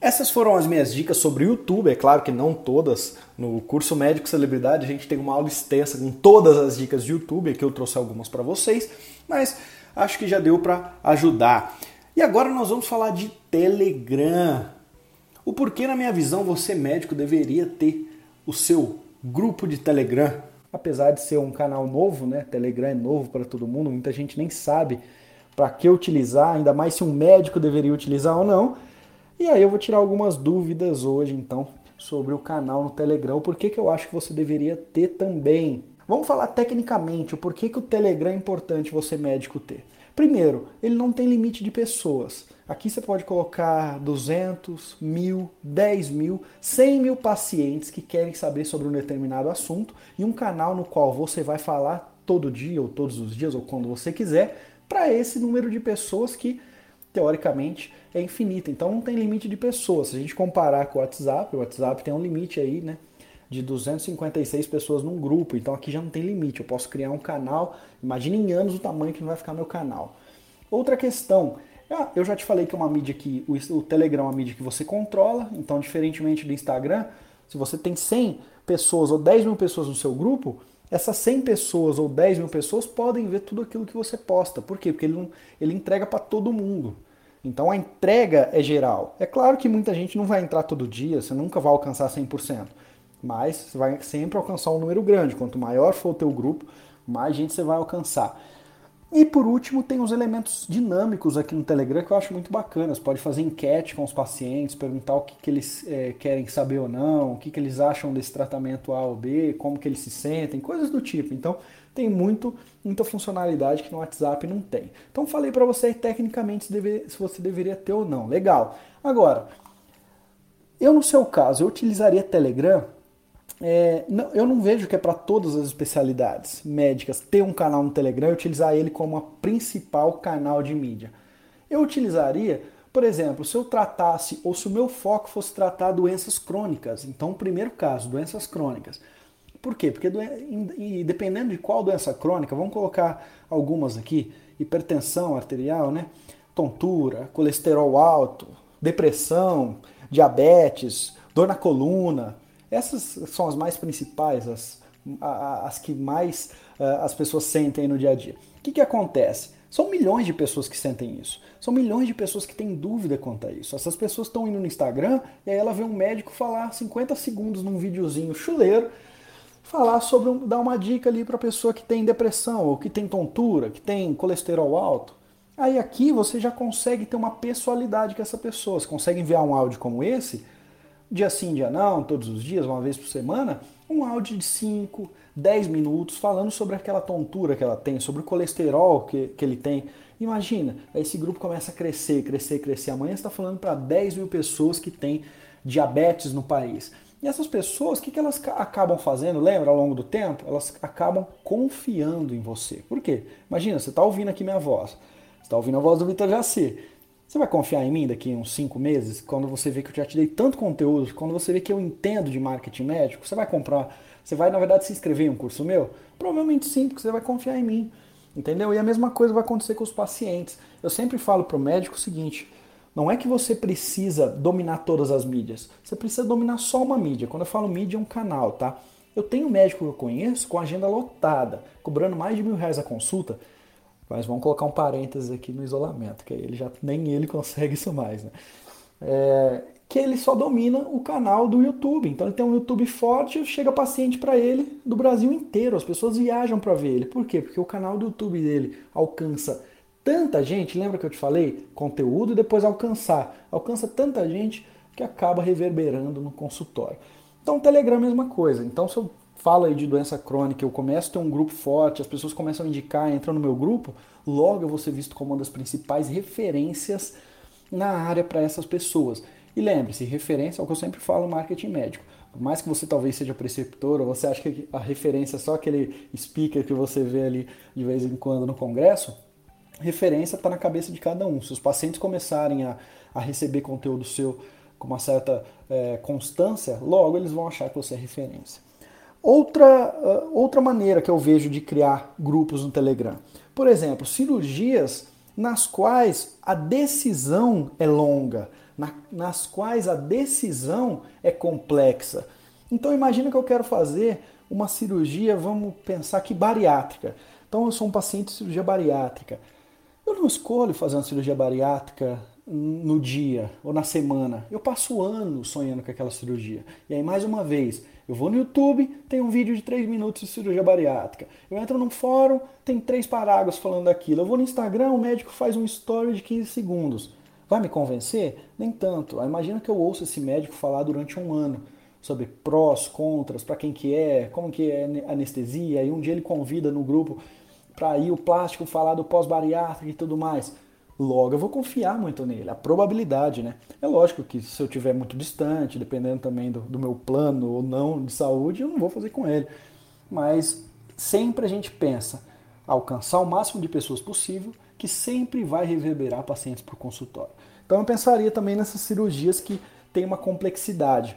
Essas foram as minhas dicas sobre o YouTube, é claro que não todas. No curso Médico Celebridade a gente tem uma aula extensa com todas as dicas de YouTube, aqui eu trouxe algumas para vocês, mas acho que já deu para ajudar. E agora nós vamos falar de Telegram. O porquê, na minha visão, você médico deveria ter o seu grupo de Telegram. Apesar de ser um canal novo, né? Telegram é novo para todo mundo, muita gente nem sabe para que utilizar, ainda mais se um médico deveria utilizar ou não. E aí eu vou tirar algumas dúvidas hoje, então, sobre o canal no Telegram, por que, que eu acho que você deveria ter também. Vamos falar tecnicamente o porquê que o Telegram é importante você médico ter. Primeiro, ele não tem limite de pessoas. Aqui você pode colocar 200, mil, 10 mil, 100 mil pacientes que querem saber sobre um determinado assunto e um canal no qual você vai falar todo dia ou todos os dias ou quando você quiser para esse número de pessoas que teoricamente é infinito. Então não tem limite de pessoas. Se a gente comparar com o WhatsApp, o WhatsApp tem um limite aí, né? De 256 pessoas num grupo, então aqui já não tem limite. Eu posso criar um canal, imagine em anos o tamanho que não vai ficar meu canal. Outra questão, ah, eu já te falei que é uma mídia que o Telegram é uma mídia que você controla, então diferentemente do Instagram, se você tem 100 pessoas ou 10 mil pessoas no seu grupo, essas 100 pessoas ou 10 mil pessoas podem ver tudo aquilo que você posta. Por quê? Porque ele, ele entrega para todo mundo. Então a entrega é geral. É claro que muita gente não vai entrar todo dia, você nunca vai alcançar 100%, mas você vai sempre alcançar um número grande. Quanto maior for o teu grupo, mais gente você vai alcançar. E por último, tem os elementos dinâmicos aqui no Telegram que eu acho muito bacanas. Pode fazer enquete com os pacientes, perguntar o que, que eles é, querem saber ou não, o que, que eles acham desse tratamento A ou B, como que eles se sentem, coisas do tipo. Então, tem muito, muita funcionalidade que no WhatsApp não tem. Então falei para você tecnicamente se, deve, se você deveria ter ou não. Legal. Agora, eu no seu caso, eu utilizaria Telegram. É, não, eu não vejo que é para todas as especialidades médicas ter um canal no Telegram e utilizar ele como a principal canal de mídia. Eu utilizaria, por exemplo, se eu tratasse ou se o meu foco fosse tratar doenças crônicas. Então, primeiro caso, doenças crônicas. Por quê? Porque e dependendo de qual doença crônica, vamos colocar algumas aqui: hipertensão arterial, né? tontura, colesterol alto, depressão, diabetes, dor na coluna. Essas são as mais principais, as, as que mais uh, as pessoas sentem no dia a dia. O que, que acontece? São milhões de pessoas que sentem isso. São milhões de pessoas que têm dúvida quanto a isso. Essas pessoas estão indo no Instagram e aí ela vê um médico falar 50 segundos num videozinho chuleiro falar sobre, um, dar uma dica ali para a pessoa que tem depressão, ou que tem tontura, que tem colesterol alto. Aí aqui você já consegue ter uma pessoalidade com essa pessoa. Você consegue enviar um áudio como esse, dia sim, dia não, todos os dias, uma vez por semana, um áudio de 5, 10 minutos falando sobre aquela tontura que ela tem, sobre o colesterol que, que ele tem. Imagina, esse grupo começa a crescer, crescer, crescer. Amanhã você está falando para 10 mil pessoas que têm diabetes no país. E essas pessoas, o que, que elas acabam fazendo, lembra, ao longo do tempo? Elas acabam confiando em você. Por quê? Imagina, você está ouvindo aqui minha voz, você está ouvindo a voz do Vitor Jaci. Você vai confiar em mim daqui uns 5 meses, quando você vê que eu já te dei tanto conteúdo, quando você vê que eu entendo de marketing médico, você vai comprar, você vai, na verdade, se inscrever em um curso meu? Provavelmente sim, porque você vai confiar em mim. Entendeu? E a mesma coisa vai acontecer com os pacientes. Eu sempre falo para o médico o seguinte: Não é que você precisa dominar todas as mídias. Você precisa dominar só uma mídia. Quando eu falo mídia, é um canal, tá? Eu tenho um médico que eu conheço com agenda lotada, cobrando mais de mil reais a consulta. Mas vamos colocar um parênteses aqui no isolamento, que ele já nem ele consegue isso mais, né? É, que ele só domina o canal do YouTube. Então ele tem um YouTube forte, chega paciente para ele do Brasil inteiro. As pessoas viajam para ver ele. Por quê? Porque o canal do YouTube dele alcança tanta gente, lembra que eu te falei? Conteúdo e depois alcançar. Alcança tanta gente que acaba reverberando no consultório. Então, o Telegram é a mesma coisa. Então, se eu falo aí de doença crônica, eu começo a ter um grupo forte, as pessoas começam a indicar, entram no meu grupo, logo eu vou ser visto como uma das principais referências na área para essas pessoas. E lembre-se, referência é o que eu sempre falo marketing médico. Por mais que você talvez seja preceptor, ou você acha que a referência é só aquele speaker que você vê ali de vez em quando no congresso, referência está na cabeça de cada um. Se os pacientes começarem a, a receber conteúdo seu com uma certa é, constância, logo eles vão achar que você é referência. Outra, uh, outra maneira que eu vejo de criar grupos no Telegram. Por exemplo, cirurgias nas quais a decisão é longa, na, nas quais a decisão é complexa. Então imagina que eu quero fazer uma cirurgia, vamos pensar que bariátrica. Então eu sou um paciente de cirurgia bariátrica. Eu não escolho fazer uma cirurgia bariátrica no dia ou na semana. Eu passo anos sonhando com aquela cirurgia. E aí, mais uma vez, eu vou no YouTube, tem um vídeo de 3 minutos de cirurgia bariátrica. Eu entro num fórum, tem três parágrafos falando daquilo. Eu vou no Instagram, o médico faz um story de 15 segundos. Vai me convencer? Nem tanto. Imagina que eu ouço esse médico falar durante um ano sobre prós, contras, para quem que é, como que é anestesia, e um dia ele convida no grupo para ir o plástico falar do pós-bariátrico e tudo mais. Logo, eu vou confiar muito nele, a probabilidade, né? É lógico que se eu estiver muito distante, dependendo também do, do meu plano ou não de saúde, eu não vou fazer com ele. Mas sempre a gente pensa alcançar o máximo de pessoas possível, que sempre vai reverberar pacientes para o consultório. Então eu pensaria também nessas cirurgias que têm uma complexidade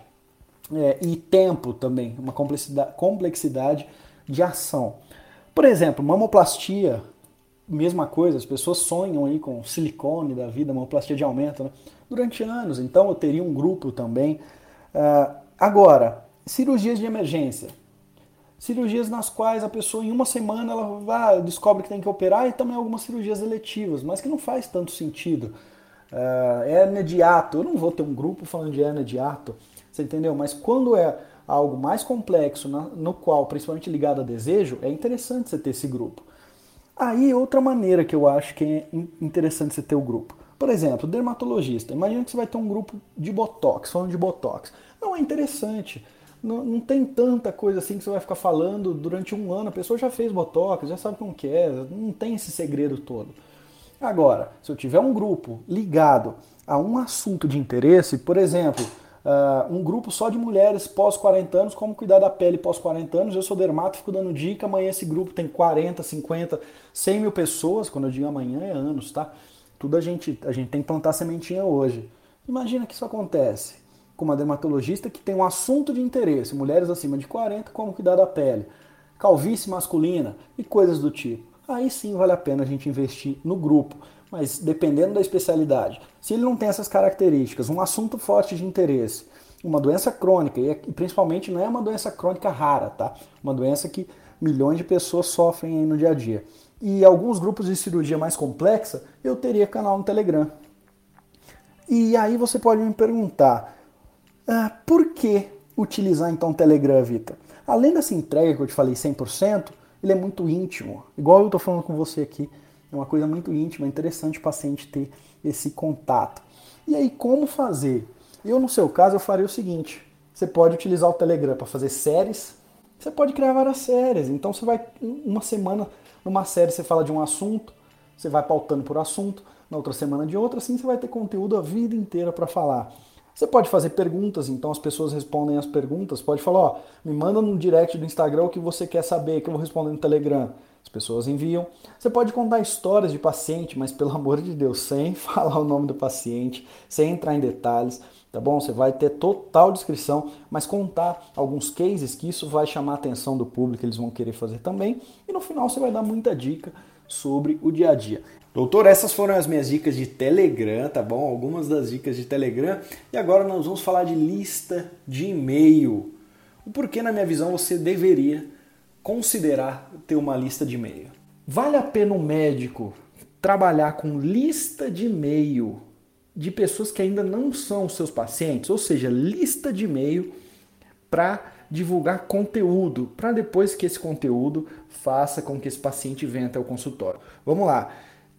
é, e tempo também, uma complexidade, complexidade de ação. Por exemplo, mamoplastia, mesma coisa, as pessoas sonham aí com silicone da vida, mamoplastia de aumento, né? durante anos. Então eu teria um grupo também. Uh, agora, cirurgias de emergência. Cirurgias nas quais a pessoa em uma semana ela vai, descobre que tem que operar e também algumas cirurgias eletivas, mas que não faz tanto sentido. Uh, é imediato. Eu não vou ter um grupo falando de hernia de ato, você entendeu? Mas quando é algo mais complexo, no qual, principalmente ligado a desejo, é interessante você ter esse grupo. Aí, outra maneira que eu acho que é interessante você ter o grupo. Por exemplo, dermatologista. Imagina que você vai ter um grupo de Botox, falando de Botox. Não, é interessante. Não, não, tem tanta coisa assim que você vai ficar falando durante um ano. A pessoa já fez Botox, já sabe como que é. Não tem esse segredo todo. Agora, se eu tiver um grupo ligado a um assunto de interesse, por exemplo, uh, um grupo só de mulheres pós 40 anos, como cuidar da pele pós 40 anos. Eu sou dermato, fico dando dica. Amanhã esse grupo tem 40, 50, 100 mil pessoas. Quando eu digo amanhã é anos, tá? Tudo a gente, a gente tem que plantar sementinha hoje. Imagina que isso acontece com uma dermatologista que tem um assunto de interesse, mulheres acima de 40, como cuidar da pele, calvície masculina e coisas do tipo. Aí sim vale a pena a gente investir no grupo mas dependendo da especialidade, se ele não tem essas características, um assunto forte de interesse, uma doença crônica, e principalmente não é uma doença crônica rara, tá? Uma doença que milhões de pessoas sofrem no dia a dia. E alguns grupos de cirurgia mais complexa, eu teria canal no Telegram. E aí você pode me perguntar, ah, por que utilizar então o Telegram, Vitor? Além dessa entrega que eu te falei 100%, ele é muito íntimo, igual eu estou falando com você aqui. É uma coisa muito íntima, interessante o paciente ter esse contato. E aí, como fazer? Eu, no seu caso, eu faria o seguinte: você pode utilizar o Telegram para fazer séries, você pode criar várias séries. Então, você vai, uma semana, numa série, você fala de um assunto, você vai pautando por assunto, na outra semana de outra, assim você vai ter conteúdo a vida inteira para falar. Você pode fazer perguntas, então as pessoas respondem as perguntas. Pode falar, ó, me manda no direct do Instagram o que você quer saber, que eu vou responder no Telegram. As pessoas enviam. Você pode contar histórias de paciente, mas pelo amor de Deus, sem falar o nome do paciente, sem entrar em detalhes, tá bom? Você vai ter total descrição, mas contar alguns cases que isso vai chamar a atenção do público, eles vão querer fazer também. E no final você vai dar muita dica sobre o dia a dia. Doutor, essas foram as minhas dicas de Telegram, tá bom? Algumas das dicas de Telegram. E agora nós vamos falar de lista de e-mail. O porquê, na minha visão, você deveria considerar ter uma lista de e-mail. Vale a pena um médico trabalhar com lista de e-mail de pessoas que ainda não são seus pacientes, ou seja, lista de e-mail para divulgar conteúdo, para depois que esse conteúdo faça com que esse paciente venha até o consultório. Vamos lá.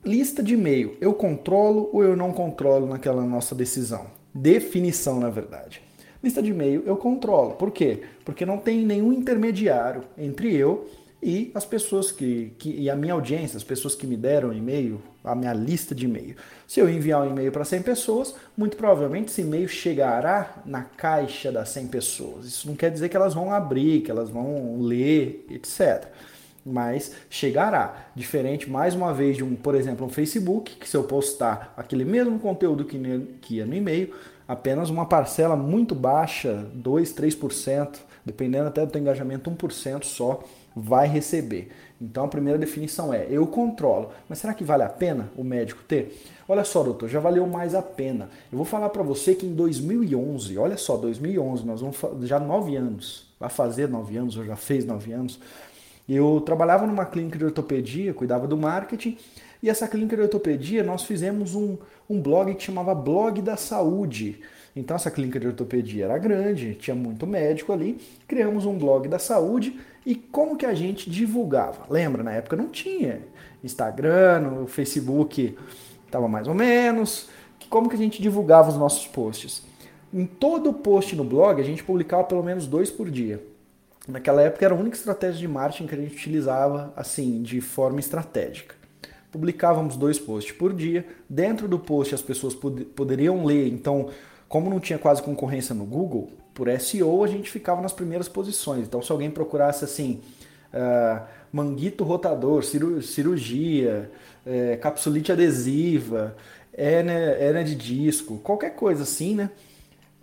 Lista de e-mail, eu controlo ou eu não controlo naquela nossa decisão? Definição, na verdade. Lista de e-mail eu controlo. Por quê? Porque não tem nenhum intermediário entre eu e as pessoas que, que e a minha audiência, as pessoas que me deram e-mail, a minha lista de e-mail. Se eu enviar um e-mail para 100 pessoas, muito provavelmente esse e-mail chegará na caixa das 100 pessoas. Isso não quer dizer que elas vão abrir, que elas vão ler, etc mas chegará. Diferente, mais uma vez, de um, por exemplo, um Facebook, que se eu postar aquele mesmo conteúdo que, que ia no e-mail, apenas uma parcela muito baixa, 2, 3%, dependendo até do teu engajamento, 1% só vai receber. Então a primeira definição é: eu controlo. Mas será que vale a pena o médico ter? Olha só, doutor, já valeu mais a pena. Eu vou falar para você que em 2011, olha só, 2011, nós vamos já nove anos, vai fazer nove anos, ou já fez nove anos. Eu trabalhava numa clínica de ortopedia, cuidava do marketing, e essa clínica de ortopedia nós fizemos um, um blog que chamava Blog da Saúde. Então essa clínica de ortopedia era grande, tinha muito médico ali, criamos um blog da saúde e como que a gente divulgava? Lembra, na época não tinha Instagram, o Facebook estava mais ou menos. Como que a gente divulgava os nossos posts? Em todo post no blog a gente publicava pelo menos dois por dia. Naquela época era a única estratégia de marketing que a gente utilizava assim, de forma estratégica. Publicávamos dois posts por dia. Dentro do post as pessoas pod poderiam ler. Então, como não tinha quase concorrência no Google, por SEO a gente ficava nas primeiras posições. Então, se alguém procurasse assim, uh, manguito rotador, cirurgia, uh, capsulite adesiva, hernia de disco, qualquer coisa assim, né?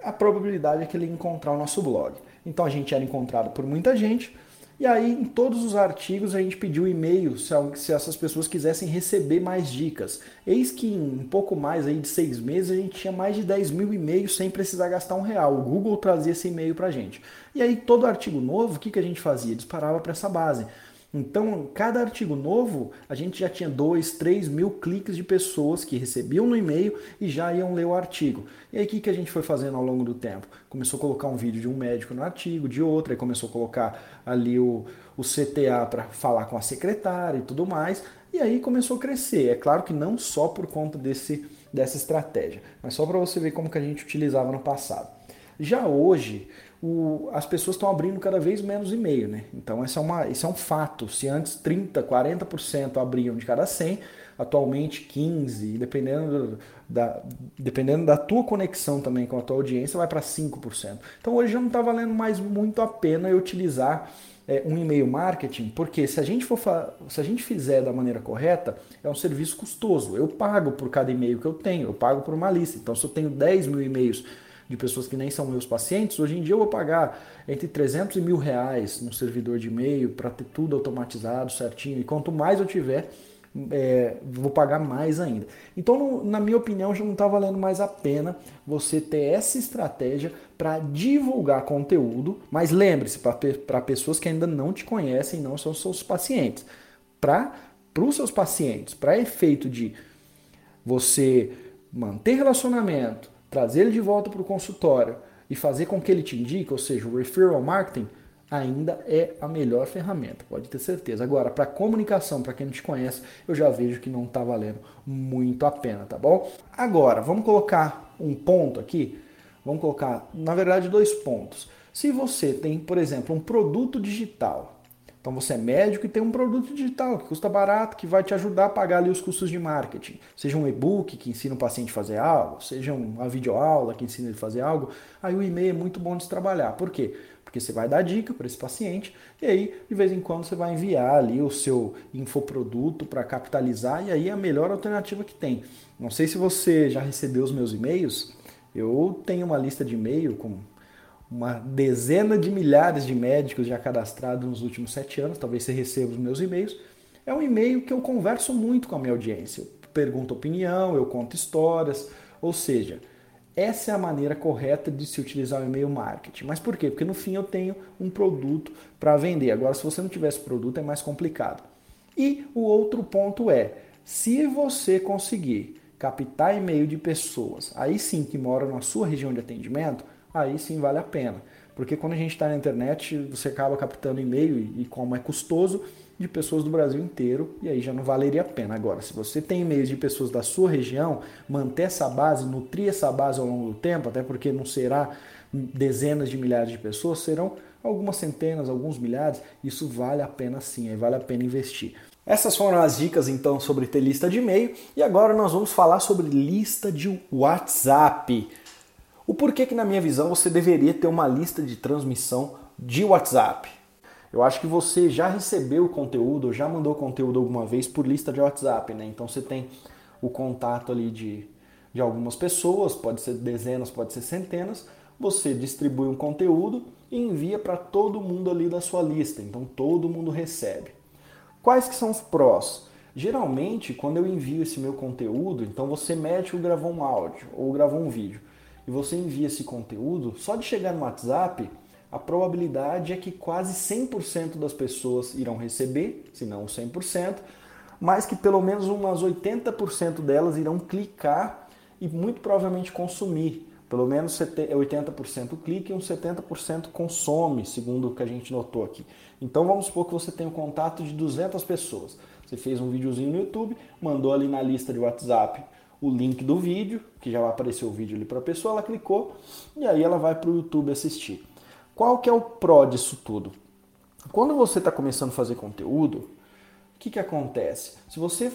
A probabilidade é que ele encontrar o nosso blog. Então a gente era encontrado por muita gente. E aí, em todos os artigos, a gente pediu e-mail se, essas pessoas quisessem receber mais dicas. Eis que em pouco mais aí de seis meses, a gente tinha mais de 10 mil e-mails sem precisar gastar um real. O Google trazia esse e-mail para gente. E aí, todo artigo novo, o que, que a gente fazia? Disparava para essa base. Então, cada artigo novo, a gente já tinha 2, 3 mil cliques de pessoas que recebiam no e-mail e já iam ler o artigo. E aí, o que, que a gente foi fazendo ao longo do tempo? Começou a colocar um vídeo de um médico no artigo, de outro, aí começou a colocar ali o, o CTA para falar com a secretária e tudo mais. E aí começou a crescer. É claro que não só por conta desse, dessa estratégia, mas só para você ver como que a gente utilizava no passado. Já hoje, o, as pessoas estão abrindo cada vez menos e-mail, né? Então esse é, uma, esse é um fato. Se antes 30, 40% abriam de cada 100, atualmente 15, dependendo da, dependendo da tua conexão também com a tua audiência, vai para 5%. Então hoje já não está valendo mais muito a pena eu utilizar é, um e-mail marketing, porque se a gente for se a gente fizer da maneira correta, é um serviço custoso. Eu pago por cada e-mail que eu tenho, eu pago por uma lista. Então se eu tenho 10 mil e-mails de pessoas que nem são meus pacientes, hoje em dia eu vou pagar entre 300 e mil reais no servidor de e-mail para ter tudo automatizado certinho. E quanto mais eu tiver, é, vou pagar mais ainda. Então, no, na minha opinião, já não está valendo mais a pena você ter essa estratégia para divulgar conteúdo. Mas lembre-se, para pessoas que ainda não te conhecem, não são seus pacientes. Para os seus pacientes, para efeito de você manter relacionamento, trazer ele de volta para o consultório e fazer com que ele te indique, ou seja, o referral marketing, ainda é a melhor ferramenta, pode ter certeza. Agora, para comunicação, para quem não te conhece, eu já vejo que não está valendo muito a pena, tá bom? Agora, vamos colocar um ponto aqui, vamos colocar, na verdade, dois pontos. Se você tem, por exemplo, um produto digital, então você é médico e tem um produto digital que custa barato, que vai te ajudar a pagar ali os custos de marketing. Seja um e-book que ensina o paciente a fazer algo, seja uma videoaula que ensina ele a fazer algo, aí o e-mail é muito bom de se trabalhar. Por quê? Porque você vai dar dica para esse paciente e aí de vez em quando você vai enviar ali o seu infoproduto para capitalizar e aí é a melhor alternativa que tem. Não sei se você já recebeu os meus e-mails, eu tenho uma lista de e-mail com uma dezena de milhares de médicos já cadastrados nos últimos sete anos, talvez você receba os meus e-mails. É um e-mail que eu converso muito com a minha audiência. pergunto opinião, eu conto histórias, ou seja, essa é a maneira correta de se utilizar o e-mail marketing. Mas por quê? Porque no fim eu tenho um produto para vender. Agora, se você não tivesse produto, é mais complicado. E o outro ponto é, se você conseguir captar e-mail de pessoas, aí sim que moram na sua região de atendimento, aí sim vale a pena. Porque quando a gente está na internet, você acaba captando e-mail e, como é custoso, de pessoas do Brasil inteiro e aí já não valeria a pena. Agora, se você tem e-mails de pessoas da sua região, manter essa base, nutrir essa base ao longo do tempo, até porque não será dezenas de milhares de pessoas, serão algumas centenas, alguns milhares, isso vale a pena sim, aí vale a pena investir. Essas foram as dicas então sobre ter lista de e-mail e agora nós vamos falar sobre lista de WhatsApp. O porquê que na minha visão você deveria ter uma lista de transmissão de WhatsApp. Eu acho que você já recebeu o conteúdo, já mandou conteúdo alguma vez por lista de WhatsApp, né? Então você tem o contato ali de, de algumas pessoas, pode ser dezenas, pode ser centenas. Você distribui um conteúdo e envia para todo mundo ali da sua lista. Então todo mundo recebe. Quais que são os prós? Geralmente, quando eu envio esse meu conteúdo, então você mete ou gravou um áudio ou gravou um vídeo e você envia esse conteúdo, só de chegar no WhatsApp, a probabilidade é que quase 100% das pessoas irão receber, se não 100%, mas que pelo menos umas 80% delas irão clicar e muito provavelmente consumir. Pelo menos 80% clica e uns 70% consome, segundo o que a gente notou aqui. Então vamos supor que você tem um contato de 200 pessoas. Você fez um videozinho no YouTube, mandou ali na lista de WhatsApp o link do vídeo, que já vai aparecer o vídeo ali para a pessoa, ela clicou e aí ela vai para o YouTube assistir. Qual que é o pró disso tudo? Quando você está começando a fazer conteúdo, o que, que acontece? Se você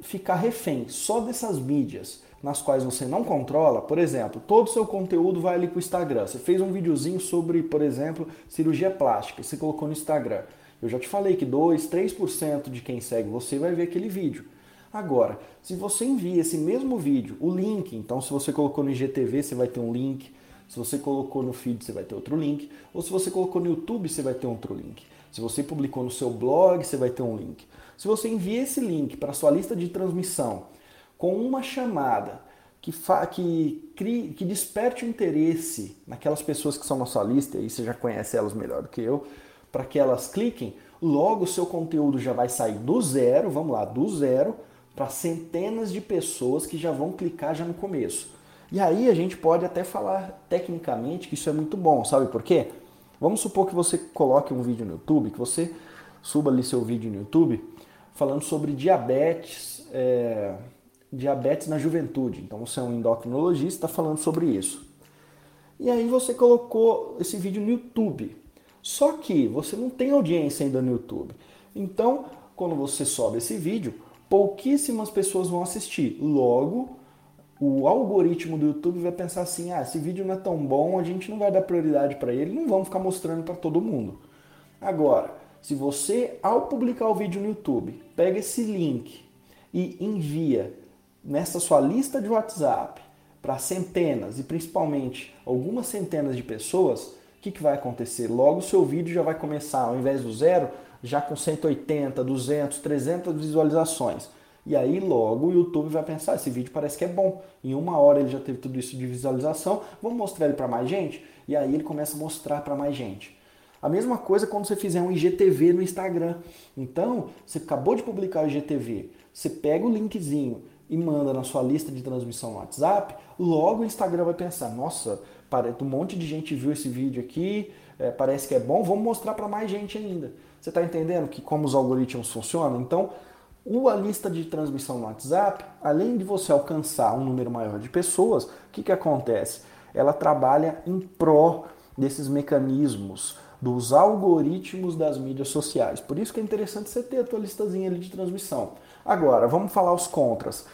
ficar refém só dessas mídias nas quais você não controla, por exemplo, todo o seu conteúdo vai ali para o Instagram. Você fez um videozinho sobre, por exemplo, cirurgia plástica, você colocou no Instagram. Eu já te falei que 2, 3% de quem segue você vai ver aquele vídeo. Agora, se você envia esse mesmo vídeo, o link, então se você colocou no IGTV, você vai ter um link. Se você colocou no feed, você vai ter outro link. Ou se você colocou no YouTube, você vai ter outro link. Se você publicou no seu blog, você vai ter um link. Se você envia esse link para sua lista de transmissão com uma chamada que, que, que desperte o interesse naquelas pessoas que são na sua lista, e você já conhece elas melhor do que eu, para que elas cliquem, logo o seu conteúdo já vai sair do zero, vamos lá, do zero, para centenas de pessoas que já vão clicar já no começo. E aí a gente pode até falar tecnicamente que isso é muito bom, sabe por quê? Vamos supor que você coloque um vídeo no YouTube, que você suba ali seu vídeo no YouTube falando sobre diabetes, é, diabetes na juventude. Então você é um endocrinologista falando sobre isso. E aí você colocou esse vídeo no YouTube. Só que você não tem audiência ainda no YouTube. Então, quando você sobe esse vídeo, pouquíssimas pessoas vão assistir. Logo, o algoritmo do YouTube vai pensar assim: ah, esse vídeo não é tão bom, a gente não vai dar prioridade para ele, não vamos ficar mostrando para todo mundo. Agora, se você, ao publicar o vídeo no YouTube, pega esse link e envia nessa sua lista de WhatsApp para centenas e principalmente algumas centenas de pessoas, o que, que vai acontecer? Logo o seu vídeo já vai começar, ao invés do zero, já com 180, 200, 300 visualizações. E aí logo o YouTube vai pensar, esse vídeo parece que é bom. Em uma hora ele já teve tudo isso de visualização, vamos mostrar ele para mais gente? E aí ele começa a mostrar para mais gente. A mesma coisa quando você fizer um IGTV no Instagram. Então, você acabou de publicar o IGTV, você pega o linkzinho e manda na sua lista de transmissão no WhatsApp, logo o Instagram vai pensar, nossa, um monte de gente viu esse vídeo aqui, é, parece que é bom, vamos mostrar para mais gente ainda. Você está entendendo que como os algoritmos funcionam? Então, a lista de transmissão no WhatsApp, além de você alcançar um número maior de pessoas, o que, que acontece? Ela trabalha em pró desses mecanismos, dos algoritmos das mídias sociais. Por isso que é interessante você ter a tua listazinha ali de transmissão. Agora, vamos falar os contras.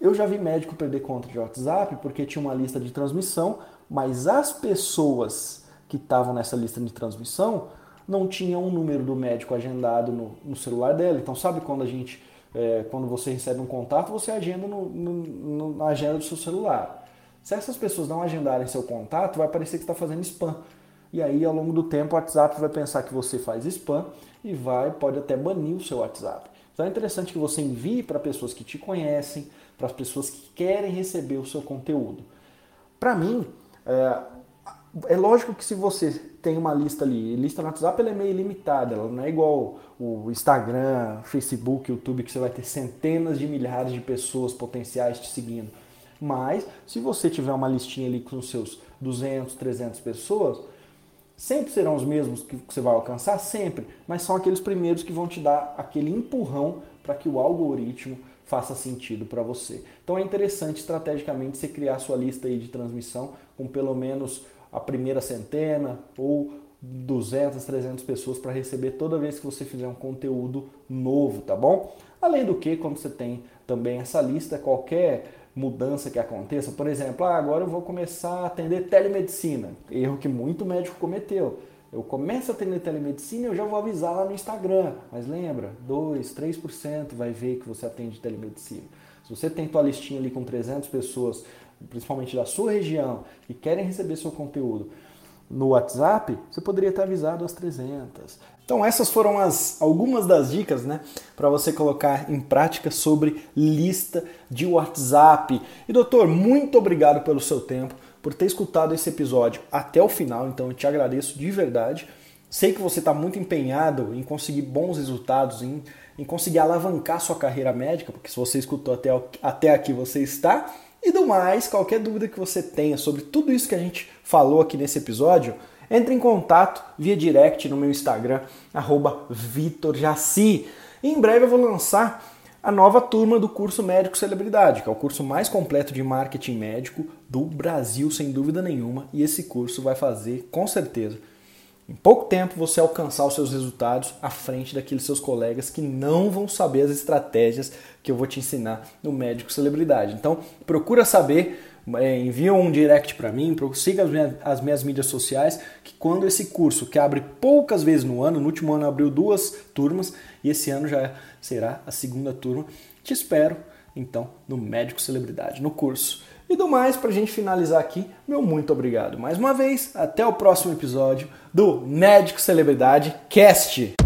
Eu já vi médico perder conta de WhatsApp porque tinha uma lista de transmissão, mas as pessoas que estavam nessa lista de transmissão não tinham o um número do médico agendado no, no celular dela. Então, sabe quando a gente é, quando você recebe um contato, você agenda no, no, na agenda do seu celular. Se essas pessoas não agendarem seu contato, vai parecer que está fazendo spam. E aí, ao longo do tempo, o WhatsApp vai pensar que você faz spam e vai, pode até banir o seu WhatsApp. Então é interessante que você envie para pessoas que te conhecem, para as pessoas que querem receber o seu conteúdo. Para mim, é, é, lógico que se você tem uma lista ali, lista no WhatsApp ela é meio limitada, ela não é igual o Instagram, Facebook, YouTube, que você vai ter centenas de milhares de pessoas potenciais te seguindo. Mas, se você tiver uma listinha ali com seus 200, 300 pessoas, sempre serão os mesmos que você vai alcançar? Sempre. Mas são aqueles primeiros que vão te dar aquele empurrão para que o algoritmo faça sentido para você. Então é interessante estrategicamente você criar sua lista aí de transmissão com pelo menos a primeira centena ou 200, 300 pessoas para receber toda vez que você fizer um conteúdo novo, tá bom? Além do que, quando você tem também essa lista, qualquer mudança que aconteça, por exemplo, ah, agora eu vou começar a atender telemedicina, erro que muito médico cometeu. Eu começo a atender telemedicina, eu já vou avisar lá no Instagram, mas lembra, 2, 3% vai ver que você atende telemedicina. Se você tem tua listinha ali com 300 pessoas, principalmente da sua região, que querem receber seu conteúdo, no WhatsApp, você poderia ter avisado as 300. Então essas foram as algumas das dicas, né, para você colocar em prática sobre lista de WhatsApp. E doutor, muito obrigado pelo seu tempo, por ter escutado esse episódio até o final, então eu te agradeço de verdade. Sei que você está muito empenhado em conseguir bons resultados, em, em conseguir alavancar sua carreira médica, porque se você escutou até, até aqui, você está. E do mais, qualquer dúvida que você tenha sobre tudo isso que a gente falou aqui nesse episódio, entre em contato via direct no meu Instagram, VitorJaci. E em breve eu vou lançar a nova turma do curso Médico Celebridade, que é o curso mais completo de marketing médico do Brasil, sem dúvida nenhuma. E esse curso vai fazer, com certeza, em pouco tempo você alcançar os seus resultados à frente daqueles seus colegas que não vão saber as estratégias que eu vou te ensinar no Médico Celebridade. Então, procura saber, é, envia um direct para mim, siga as minhas, as minhas mídias sociais, que quando esse curso, que abre poucas vezes no ano, no último ano abriu duas turmas e esse ano já será a segunda turma, te espero então no Médico Celebridade, no curso. E do mais, para a gente finalizar aqui, meu muito obrigado mais uma vez. Até o próximo episódio do Médico Celebridade Cast.